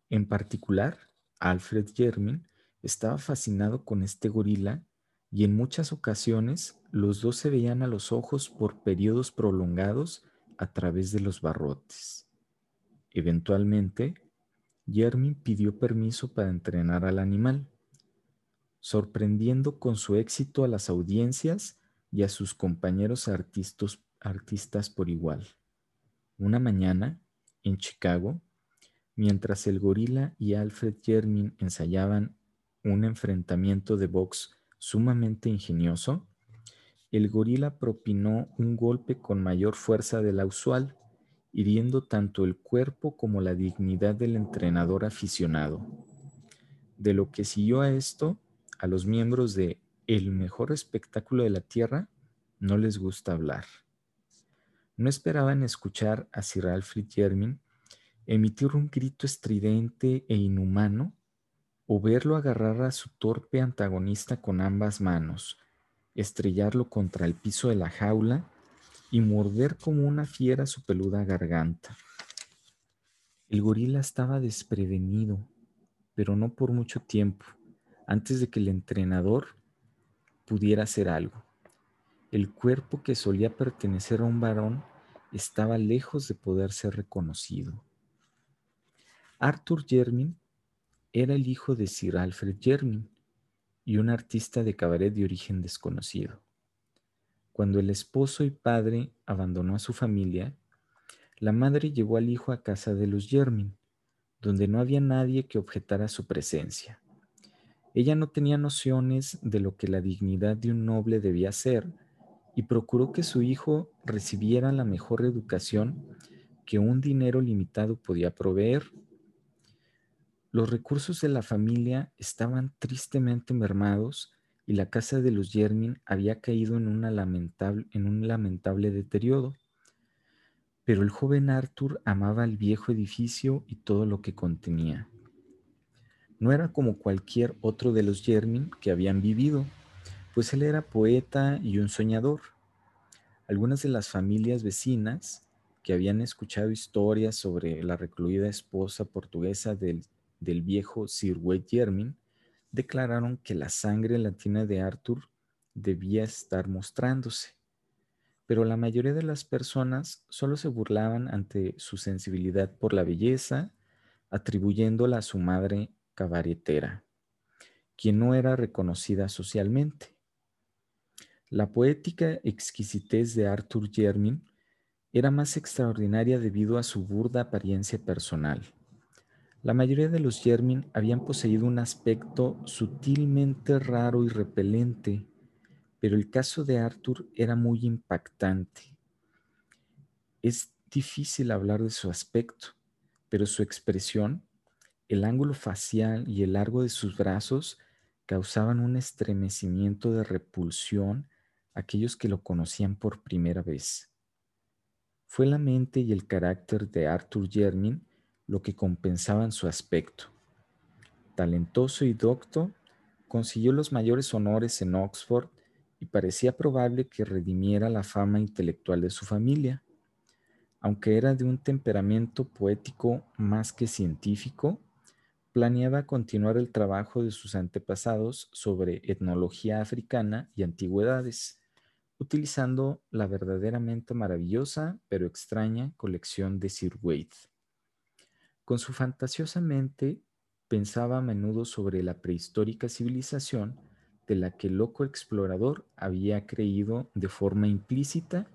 En particular, Alfred Jermin estaba fascinado con este gorila y en muchas ocasiones los dos se veían a los ojos por periodos prolongados a través de los barrotes. Eventualmente, Jermin pidió permiso para entrenar al animal sorprendiendo con su éxito a las audiencias y a sus compañeros artistas, artistas por igual. Una mañana, en Chicago, mientras el gorila y Alfred Jermin ensayaban un enfrentamiento de box sumamente ingenioso, el gorila propinó un golpe con mayor fuerza de la usual hiriendo tanto el cuerpo como la dignidad del entrenador aficionado. De lo que siguió a esto, a los miembros de El mejor espectáculo de la Tierra no les gusta hablar. No esperaban escuchar a Sir Alfred Jermyn emitir un grito estridente e inhumano o verlo agarrar a su torpe antagonista con ambas manos, estrellarlo contra el piso de la jaula y morder como una fiera su peluda garganta. El gorila estaba desprevenido, pero no por mucho tiempo, antes de que el entrenador pudiera hacer algo. El cuerpo que solía pertenecer a un varón estaba lejos de poder ser reconocido. Arthur Jermyn era el hijo de Sir Alfred Jermyn y un artista de cabaret de origen desconocido. Cuando el esposo y padre abandonó a su familia, la madre llevó al hijo a casa de los Jermyn, donde no había nadie que objetara su presencia. Ella no tenía nociones de lo que la dignidad de un noble debía ser y procuró que su hijo recibiera la mejor educación que un dinero limitado podía proveer. Los recursos de la familia estaban tristemente mermados y la casa de los Jermin había caído en, lamentable, en un lamentable deterioro. Pero el joven Arthur amaba el viejo edificio y todo lo que contenía. No era como cualquier otro de los Jermin que habían vivido, pues él era poeta y un soñador. Algunas de las familias vecinas que habían escuchado historias sobre la recluida esposa portuguesa del, del viejo Sir Jermin declararon que la sangre latina de Arthur debía estar mostrándose, pero la mayoría de las personas solo se burlaban ante su sensibilidad por la belleza, atribuyéndola a su madre cabaretera, quien no era reconocida socialmente. La poética exquisitez de Arthur Jermyn era más extraordinaria debido a su burda apariencia personal. La mayoría de los Jermin habían poseído un aspecto sutilmente raro y repelente, pero el caso de Arthur era muy impactante. Es difícil hablar de su aspecto, pero su expresión, el ángulo facial y el largo de sus brazos causaban un estremecimiento de repulsión a aquellos que lo conocían por primera vez. Fue la mente y el carácter de Arthur Jermin lo que compensaban su aspecto. Talentoso y docto, consiguió los mayores honores en Oxford y parecía probable que redimiera la fama intelectual de su familia. Aunque era de un temperamento poético más que científico, planeaba continuar el trabajo de sus antepasados sobre etnología africana y antigüedades, utilizando la verdaderamente maravillosa pero extraña colección de Sir Wade. Con su fantasiosa mente pensaba a menudo sobre la prehistórica civilización de la que el loco explorador había creído de forma implícita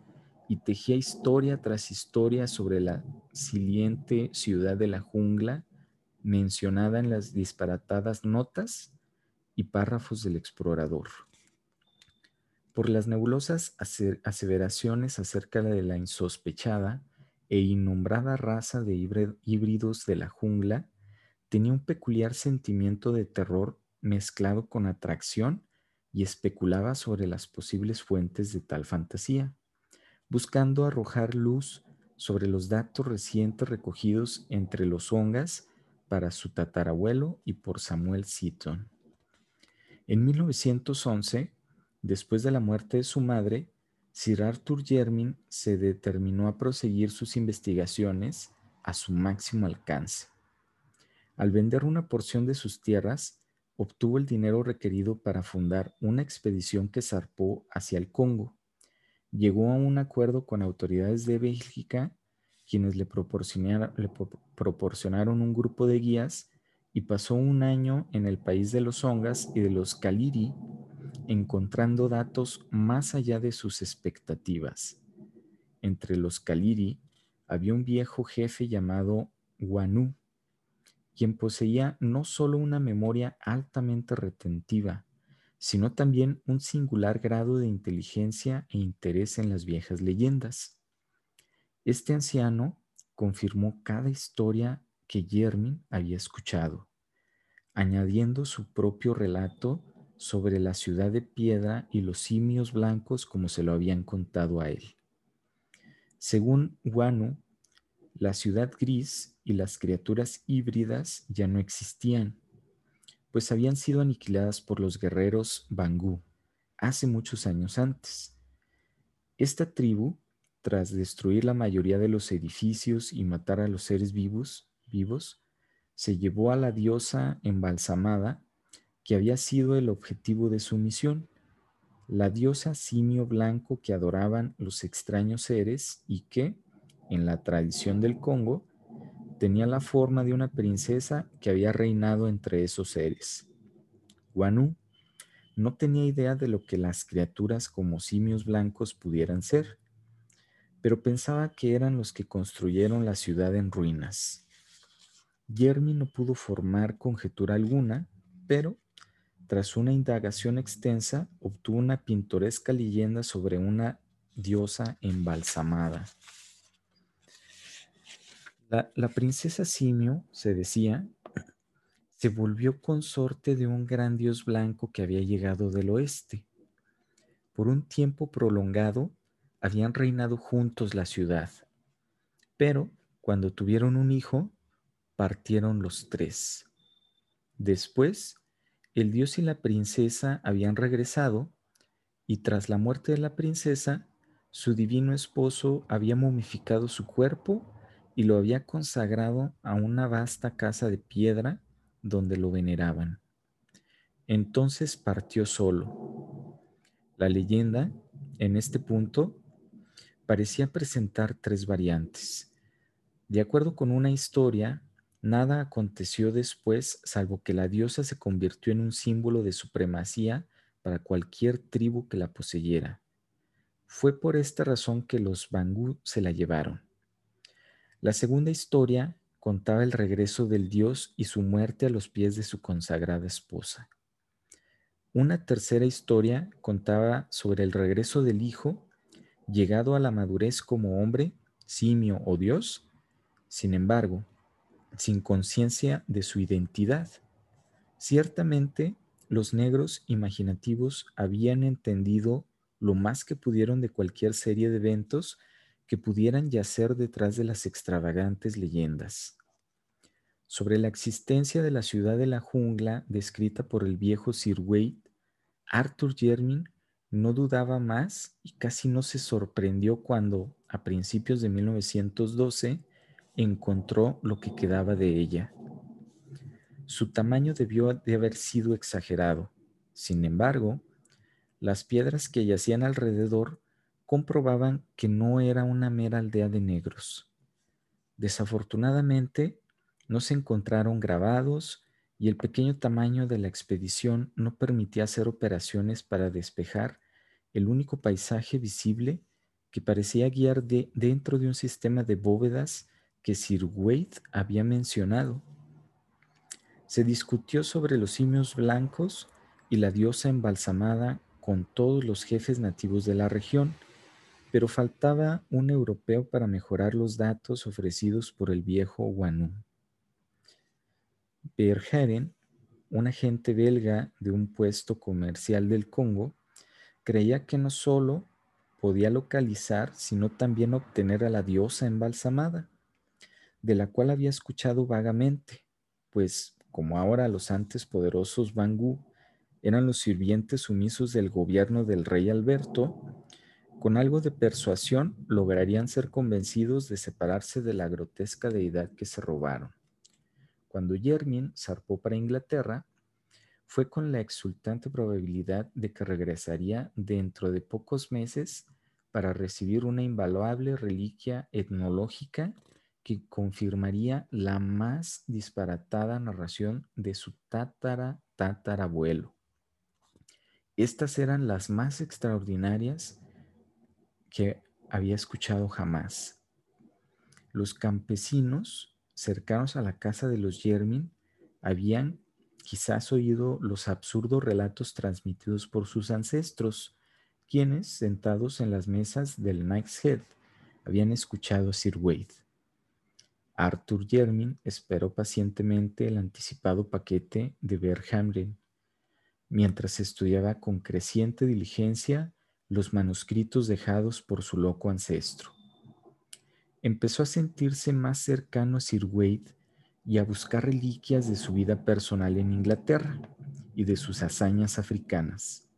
y tejía historia tras historia sobre la siliente ciudad de la jungla mencionada en las disparatadas notas y párrafos del explorador. Por las nebulosas aseveraciones acerca de la insospechada e innombrada raza de híbridos de la jungla tenía un peculiar sentimiento de terror mezclado con atracción y especulaba sobre las posibles fuentes de tal fantasía, buscando arrojar luz sobre los datos recientes recogidos entre los ongas para su tatarabuelo y por Samuel Seaton. En 1911, después de la muerte de su madre, Sir Arthur Jermyn se determinó a proseguir sus investigaciones a su máximo alcance. Al vender una porción de sus tierras, obtuvo el dinero requerido para fundar una expedición que zarpó hacia el Congo. Llegó a un acuerdo con autoridades de Bélgica, quienes le proporcionaron, le proporcionaron un grupo de guías y pasó un año en el país de los Ongas y de los Kaliri encontrando datos más allá de sus expectativas. Entre los Kaliri había un viejo jefe llamado Wanu, quien poseía no solo una memoria altamente retentiva, sino también un singular grado de inteligencia e interés en las viejas leyendas. Este anciano, confirmó cada historia que Jermin había escuchado, añadiendo su propio relato sobre la ciudad de piedra y los simios blancos como se lo habían contado a él. Según Wanu, la ciudad gris y las criaturas híbridas ya no existían, pues habían sido aniquiladas por los guerreros Bangú hace muchos años antes. Esta tribu, tras destruir la mayoría de los edificios y matar a los seres vivos, vivos se llevó a la diosa embalsamada que había sido el objetivo de su misión, la diosa simio blanco que adoraban los extraños seres y que, en la tradición del Congo, tenía la forma de una princesa que había reinado entre esos seres. Guanú no tenía idea de lo que las criaturas como simios blancos pudieran ser, pero pensaba que eran los que construyeron la ciudad en ruinas. Jeremy no pudo formar conjetura alguna, pero tras una indagación extensa, obtuvo una pintoresca leyenda sobre una diosa embalsamada. La, princesa Simio, se decía, se volvió consorte de un gran dios blanco que había llegado del oeste. Por un tiempo prolongado, habían reinado juntos la ciudad, pero cuando tuvieron un hijo, partieron los tres. Después, el dios y la princesa habían regresado y tras la muerte de la princesa, su divino esposo había momificado su cuerpo y lo había consagrado a una vasta casa de piedra donde lo veneraban. Entonces partió solo. La leyenda, en este punto, parecía presentar tres variantes. De acuerdo con una historia, Nada aconteció después salvo que la diosa se convirtió en un símbolo de supremacía para cualquier tribu que la poseyera. Fue por esta razón que los Bangú se la llevaron. La segunda historia contaba el regreso del dios y su muerte a los pies de su consagrada esposa. Una tercera historia contaba sobre el regreso del hijo, llegado a la madurez como hombre, simio o dios. Sin embargo, sin conciencia de su identidad. Ciertamente, los negros imaginativos habían entendido lo más que pudieron de cualquier serie de eventos que pudieran yacer detrás de las extravagantes leyendas. Sobre la existencia de la ciudad de la jungla descrita por el viejo Sir Wade, Arthur Jermyn no dudaba más y casi no se sorprendió cuando, a principios de 1912, encontró lo que quedaba de ella. Su tamaño debió de haber sido exagerado. Sin embargo, las piedras que yacían alrededor comprobaban que no era una mera aldea de negros. Desafortunadamente, no se encontraron grabados y el pequeño tamaño de la expedición no permitía hacer operaciones para despejar el único paisaje visible que parecía guiar de, dentro de un sistema de bóvedas que Sir Wade había mencionado. Se discutió sobre los simios blancos y la diosa embalsamada con todos los jefes nativos de la región, pero faltaba un europeo para mejorar los datos ofrecidos por el viejo Wanu. Bergeren, un agente belga de un puesto comercial del Congo, creía que no solo podía localizar, sino también obtener a la diosa embalsamada de la cual había escuchado vagamente, pues como ahora los antes poderosos Bangú eran los sirvientes sumisos del gobierno del rey Alberto, con algo de persuasión lograrían ser convencidos de separarse de la grotesca deidad que se robaron. Cuando Jermin zarpó para Inglaterra, fue con la exultante probabilidad de que regresaría dentro de pocos meses para recibir una invaluable reliquia etnológica que confirmaría la más disparatada narración de su tátara tatarabuelo. Estas eran las más extraordinarias que había escuchado jamás. Los campesinos cercanos a la casa de los Yermin habían quizás oído los absurdos relatos transmitidos por sus ancestros, quienes, sentados en las mesas del Knight's Head, habían escuchado a Sir Wade. Arthur Jermin esperó pacientemente el anticipado paquete de Berhamren, mientras estudiaba con creciente diligencia los manuscritos dejados por su loco ancestro. Empezó a sentirse más cercano a Sir Wade y a buscar reliquias de su vida personal en Inglaterra y de sus hazañas africanas.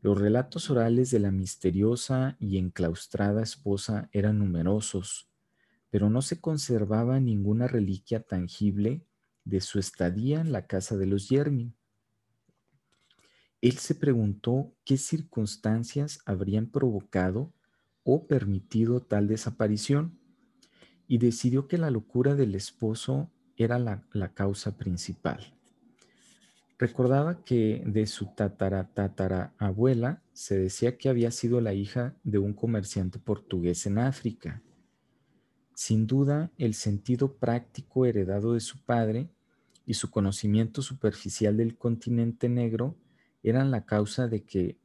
Los relatos orales de la misteriosa y enclaustrada esposa eran numerosos, pero no se conservaba ninguna reliquia tangible de su estadía en la casa de los Yermin. Él se preguntó qué circunstancias habrían provocado o permitido tal desaparición y decidió que la locura del esposo era la, causa principal. Recordaba que de su tatara tatara abuela se decía que había sido la hija de un comerciante portugués en África. Sin duda, el sentido práctico heredado de su padre y su conocimiento superficial del continente negro eran la causa de que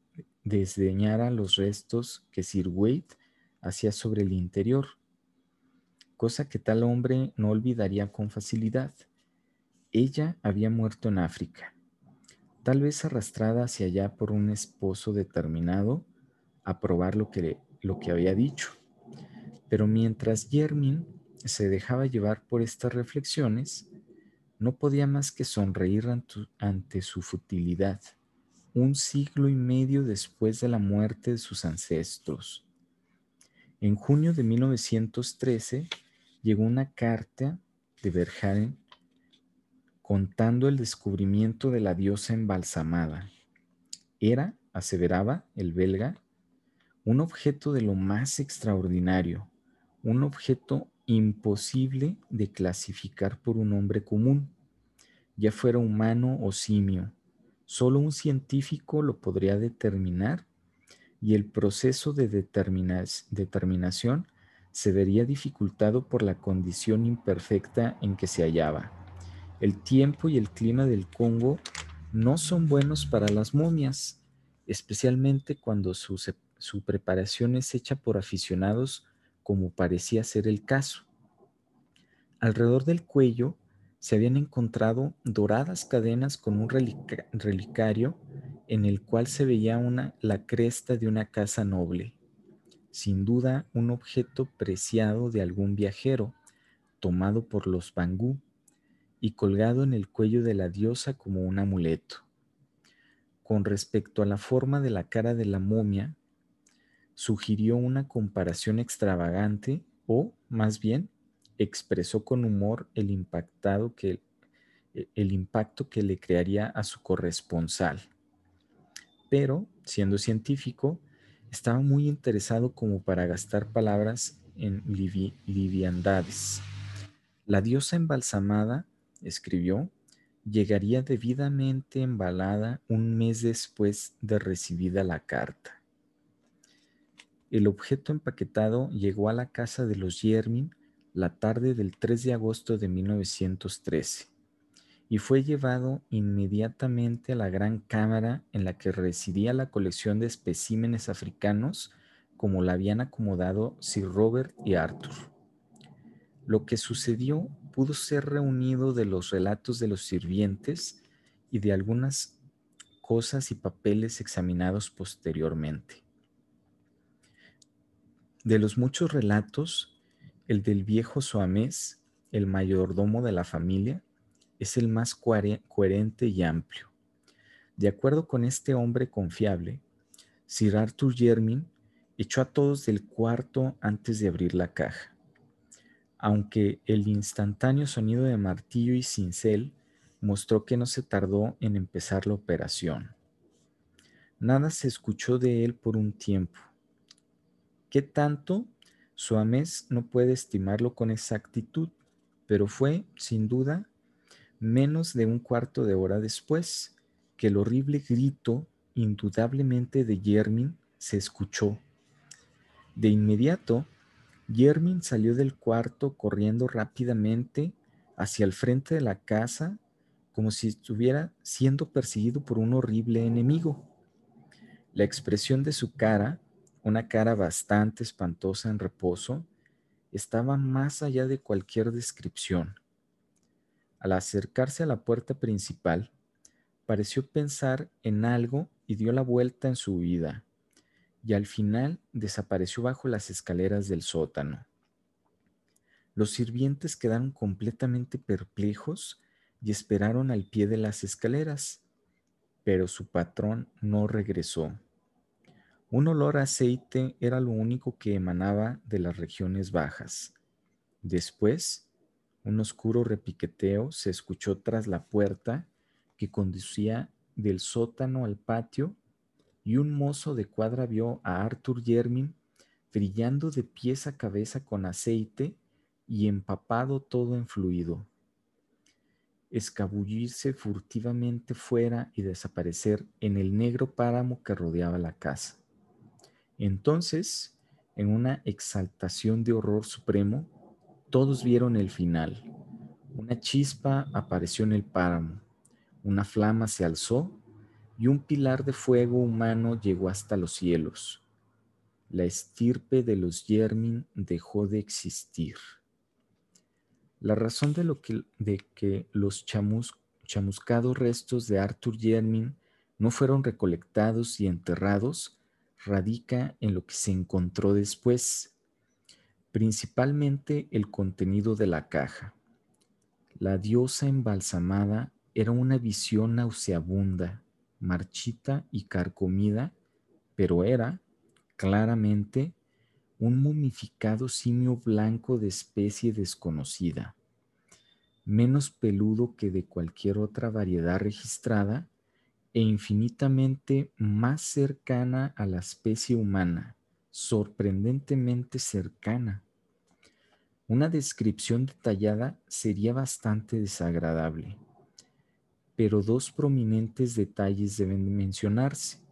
desdeñara los restos que Sir Wade hacía sobre el interior, cosa que tal hombre no olvidaría con facilidad. Ella había muerto en África, tal vez arrastrada hacia allá por un esposo determinado a probar lo que, lo que había dicho. Pero mientras Yermin se dejaba llevar por estas reflexiones, no podía más que sonreír ante su futilidad un siglo y medio después de la muerte de sus ancestros. En junio de 1913 llegó una carta de Verhaeren contando el descubrimiento de la diosa embalsamada. Era, aseveraba el belga, un objeto de lo más extraordinario, un objeto imposible de clasificar por un hombre común, ya fuera humano o simio, Solo un científico lo podría determinar y el proceso de determinación se vería dificultado por la condición imperfecta en que se hallaba. El tiempo y el clima del Congo no son buenos para las momias, especialmente cuando su, su preparación es hecha por aficionados como parecía ser el caso. Alrededor del cuello se habían encontrado doradas cadenas con un relicario en el cual se veía una, la cresta de una casa noble, sin duda un objeto preciado de algún viajero, tomado por los bangú y colgado en el cuello de la diosa como un amuleto. Con respecto a la forma de la cara de la momia, sugirió una comparación extravagante o, más bien, expresó con humor el, impactado que, e, el impacto que le crearía a su corresponsal. Pero, siendo científico, estaba muy interesado como para gastar palabras en liviandades. La diosa embalsamada, escribió, llegaría debidamente embalada un mes después de recibida la carta. El objeto empaquetado llegó a la casa de los Yermin la tarde del 3 de agosto de 1913 y fue llevado inmediatamente a la gran cámara en la que residía la colección de especímenes africanos como la habían acomodado Sir Robert y Arthur. Lo que sucedió pudo ser reunido de los relatos de los sirvientes y de algunas cosas y papeles examinados posteriormente. De los muchos relatos, el del viejo Soamés, el mayordomo de la familia, es el más coherente y amplio. De acuerdo con este hombre confiable, Sir Arthur Jermin echó a todos del cuarto antes de abrir la caja. Aunque el instantáneo sonido de martillo y cincel mostró que no se tardó en empezar la operación. Nada se escuchó de él por un tiempo. ¿Qué tanto? Suames no puede estimarlo con exactitud, pero fue, sin duda, menos de un cuarto de hora después que el horrible grito, indudablemente de Yermin, se escuchó. De inmediato, Yermin salió del cuarto corriendo rápidamente hacia el frente de la casa como si estuviera siendo perseguido por un horrible enemigo. La expresión de su cara una cara bastante espantosa en reposo, estaba más allá de cualquier descripción. Al acercarse a la puerta principal, pareció pensar en algo y dio la vuelta en su huida, y al final desapareció bajo las escaleras del sótano. Los sirvientes quedaron completamente perplejos y esperaron al pie de las escaleras, pero su patrón no regresó. Un olor a aceite era lo único que emanaba de las regiones bajas. Después, un oscuro repiqueteo se escuchó tras la puerta que conducía del sótano al patio y un mozo de cuadra vio a Arthur Yermin brillando de pies a cabeza con aceite y empapado todo en fluido. Escabullirse furtivamente fuera y desaparecer en el negro páramo que rodeaba la casa. Entonces, en una exaltación de horror supremo, todos vieron el final. Una chispa apareció en el páramo, una flama se alzó y un pilar de fuego humano llegó hasta los cielos. La estirpe de los Yermin dejó de existir. La razón de, lo que, de que los chamuscados restos de Arthur Yermin no fueron recolectados y enterrados radica en lo que se encontró después, principalmente el contenido de la caja. La diosa embalsamada era una visión nauseabunda, marchita y carcomida, pero era, claramente, un momificado simio blanco de especie desconocida, menos peludo que de cualquier otra variedad registrada e infinitamente más cercana a la especie humana, sorprendentemente cercana. Una descripción detallada sería bastante desagradable, pero dos prominentes detalles deben mencionarse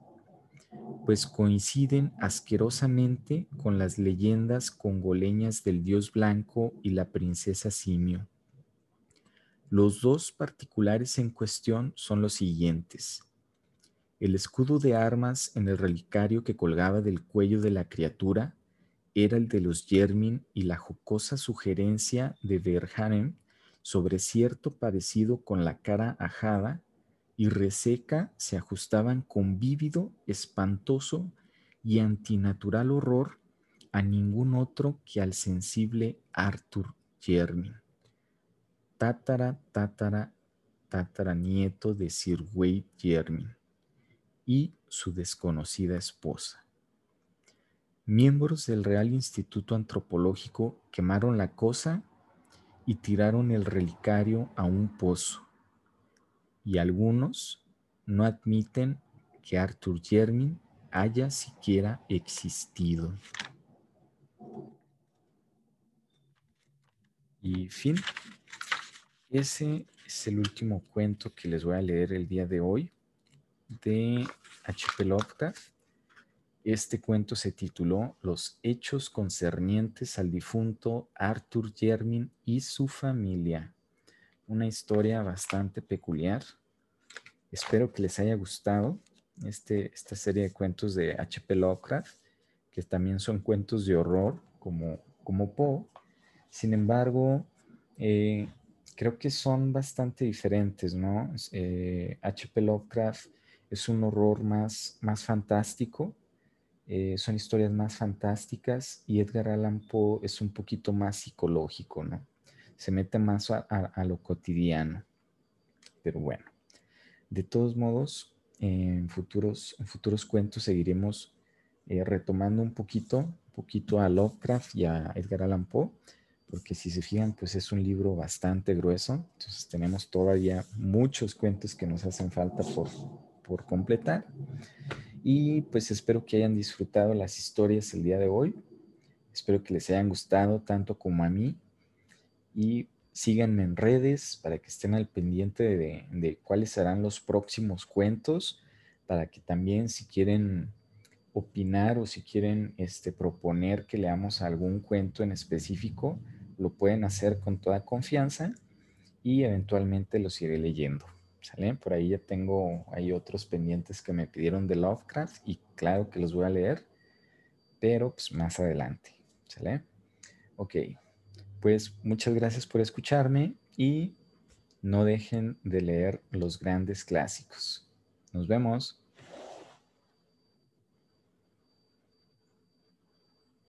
pues coinciden asquerosamente con las leyendas congoleñas del dios blanco y la princesa simio. Los dos particulares en cuestión son los siguientes. El escudo de armas en el relicario que colgaba del cuello de la criatura era el de los Yermin y la jocosa sugerencia de Verhanen sobre cierto parecido con la cara ajada y reseca se ajustaban con vívido, espantoso y antinatural horror a ningún otro que al sensible Arthur Jermin, tátara, tátara, tátara nieto de Sir Wade Jermin y su desconocida esposa. Miembros del Real Instituto Antropológico quemaron la cosa y tiraron el relicario a un pozo y algunos no admiten que Arthur Jermin haya siquiera existido. Y fin, ese es el último cuento que les voy a leer el día de hoy de H.P. Lovecraft. Este cuento se tituló Los hechos concernientes al difunto Arthur Jermin y su familia una historia bastante peculiar. Espero que les haya gustado este, esta serie de cuentos de H.P. Lovecraft, que también son cuentos de horror como, como Poe. Sin embargo, eh, creo que son bastante diferentes, ¿no? H.P. Eh, Lovecraft es un horror más, más fantástico, eh, son historias más fantásticas y Edgar Allan Poe es un poquito más psicológico, ¿no? se mete más a, lo cotidiano. Pero bueno, de todos modos, en futuros, futuros cuentos seguiremos eh, retomando un poquito, un poquito a Lovecraft y a Edgar Allan Poe, porque si se fijan, pues es un libro bastante grueso, entonces tenemos todavía muchos cuentos que nos hacen falta por, por completar. Y pues espero que hayan disfrutado las historias el día de hoy. Espero que les hayan gustado tanto como a mí y síganme en redes para que estén al pendiente de, cuáles serán los próximos cuentos, para que también si quieren opinar o si quieren este, proponer que leamos algún cuento en específico, lo pueden hacer con toda confianza y eventualmente los iré leyendo. Por ahí ya tengo, hay otros pendientes que me pidieron de Lovecraft y claro que los voy a leer, pero pues más adelante. ¿Sale? Ok, pues muchas gracias por escucharme y no dejen de leer los grandes clásicos. Nos vemos.